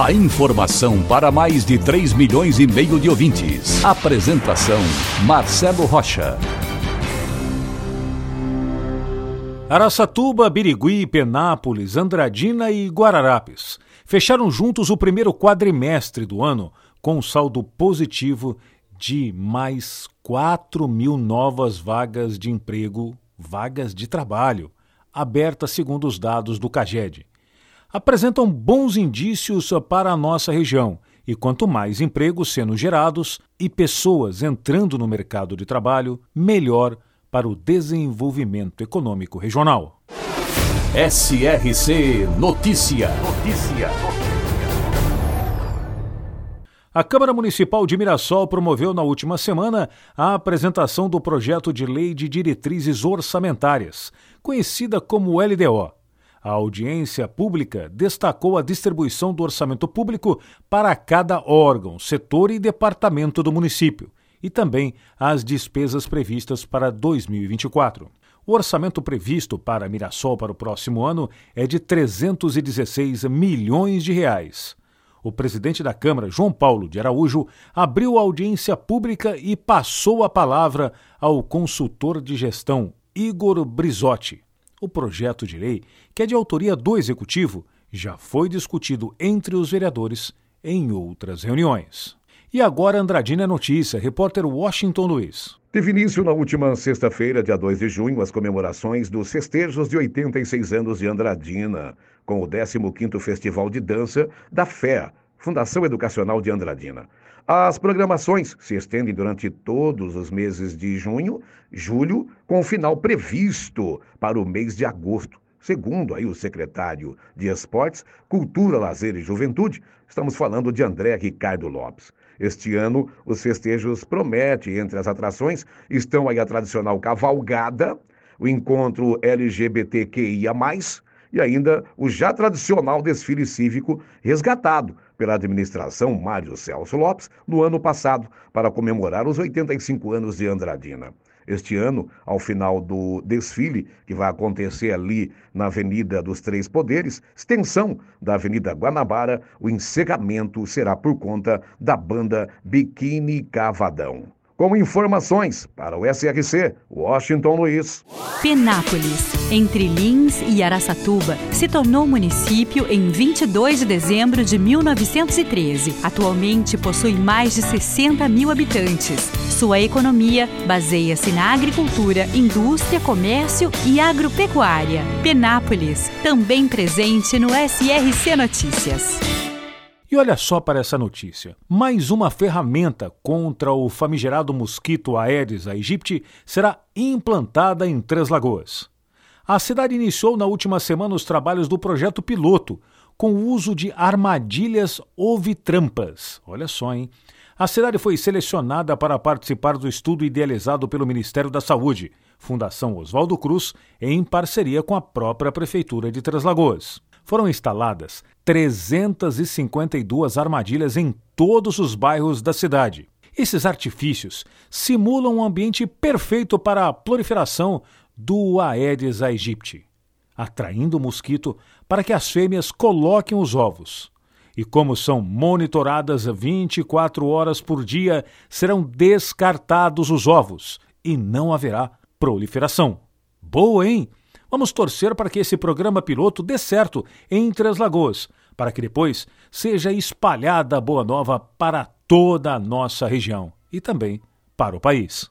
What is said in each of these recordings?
A informação para mais de 3 milhões e meio de ouvintes. Apresentação Marcelo Rocha. Araçatuba, Birigui, Penápolis, Andradina e Guararapes fecharam juntos o primeiro quadrimestre do ano com um saldo positivo de mais 4 mil novas vagas de emprego, vagas de trabalho, abertas segundo os dados do CAGED. Apresentam bons indícios para a nossa região e quanto mais empregos sendo gerados e pessoas entrando no mercado de trabalho, melhor para o desenvolvimento econômico regional. SRC Notícia. Notícia. A Câmara Municipal de Mirassol promoveu na última semana a apresentação do projeto de Lei de Diretrizes Orçamentárias, conhecida como LDO. A audiência pública destacou a distribuição do orçamento público para cada órgão, setor e departamento do município, e também as despesas previstas para 2024. O orçamento previsto para Mirassol para o próximo ano é de 316 milhões de reais o presidente da Câmara, João Paulo de Araújo, abriu a audiência pública e passou a palavra ao consultor de gestão, Igor Brizotti. O projeto de lei, que é de autoria do Executivo, já foi discutido entre os vereadores em outras reuniões. E agora Andradina é Notícia, repórter Washington Luiz. Teve início na última sexta-feira, dia 2 de junho, as comemorações dos festejos de 86 anos de Andradina com o 15º Festival de Dança da FEA, Fundação Educacional de Andradina. As programações se estendem durante todos os meses de junho, julho, com o final previsto para o mês de agosto. Segundo aí o secretário de Esportes, Cultura, Lazer e Juventude, estamos falando de André Ricardo Lopes. Este ano, os festejos prometem, entre as atrações, estão aí a tradicional cavalgada, o encontro LGBTQIA+, e ainda o já tradicional desfile cívico resgatado pela administração Mário Celso Lopes no ano passado para comemorar os 85 anos de Andradina. Este ano, ao final do desfile, que vai acontecer ali na Avenida dos Três Poderes, extensão da Avenida Guanabara, o encerramento será por conta da banda Biquíni Cavadão com informações para o SRC Washington Luiz. Penápolis, entre Lins e Araçatuba, se tornou município em 22 de dezembro de 1913. Atualmente possui mais de 60 mil habitantes. Sua economia baseia-se na agricultura, indústria, comércio e agropecuária. Penápolis, também presente no SRC Notícias. E olha só para essa notícia: mais uma ferramenta contra o famigerado mosquito Aedes aegypti será implantada em Três Lagoas. A cidade iniciou na última semana os trabalhos do projeto piloto, com o uso de armadilhas ovitrampas. Olha só, hein? A cidade foi selecionada para participar do estudo idealizado pelo Ministério da Saúde, Fundação Oswaldo Cruz, em parceria com a própria Prefeitura de Três Lagoas foram instaladas 352 armadilhas em todos os bairros da cidade. Esses artifícios simulam um ambiente perfeito para a proliferação do Aedes aegypti, atraindo o mosquito para que as fêmeas coloquem os ovos. E como são monitoradas 24 horas por dia, serão descartados os ovos e não haverá proliferação. Boa, hein? Vamos torcer para que esse programa piloto dê certo em Três Lagoas, para que depois seja espalhada a boa nova para toda a nossa região e também para o país.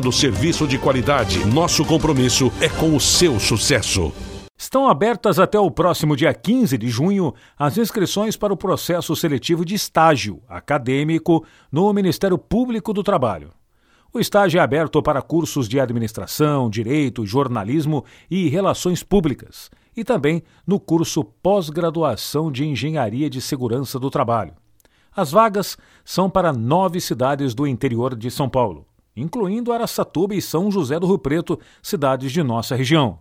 oferecendo serviço de qualidade. Nosso compromisso é com o seu sucesso. Estão abertas até o próximo dia 15 de junho as inscrições para o processo seletivo de estágio acadêmico no Ministério Público do Trabalho. O estágio é aberto para cursos de administração, direito, jornalismo e relações públicas, e também no curso pós-graduação de engenharia de segurança do trabalho. As vagas são para nove cidades do interior de São Paulo incluindo Araçatuba e São José do Rio Preto, cidades de nossa região.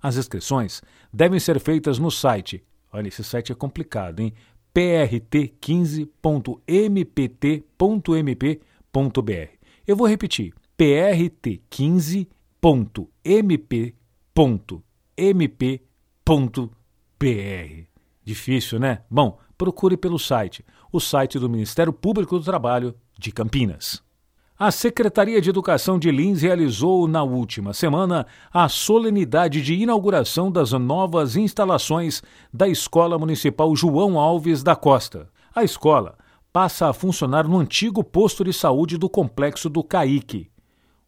As inscrições devem ser feitas no site. Olha, esse site é complicado, hein? prt15.mpt.mp.br. Eu vou repetir: prt15.mp.mp.br. Difícil, né? Bom, procure pelo site, o site do Ministério Público do Trabalho de Campinas. A Secretaria de Educação de Lins realizou na última semana a solenidade de inauguração das novas instalações da Escola Municipal João Alves da Costa. A escola passa a funcionar no antigo posto de saúde do complexo do Caique.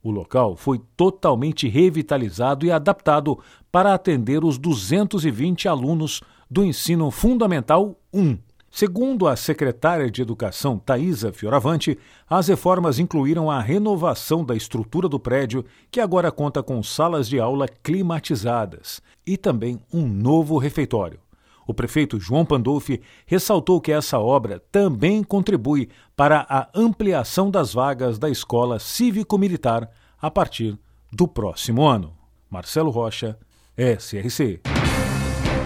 O local foi totalmente revitalizado e adaptado para atender os 220 alunos do ensino fundamental 1. Segundo a secretária de Educação, Thaisa Fioravante, as reformas incluíram a renovação da estrutura do prédio, que agora conta com salas de aula climatizadas, e também um novo refeitório. O prefeito João Pandolfi ressaltou que essa obra também contribui para a ampliação das vagas da escola cívico-militar a partir do próximo ano. Marcelo Rocha, SRC.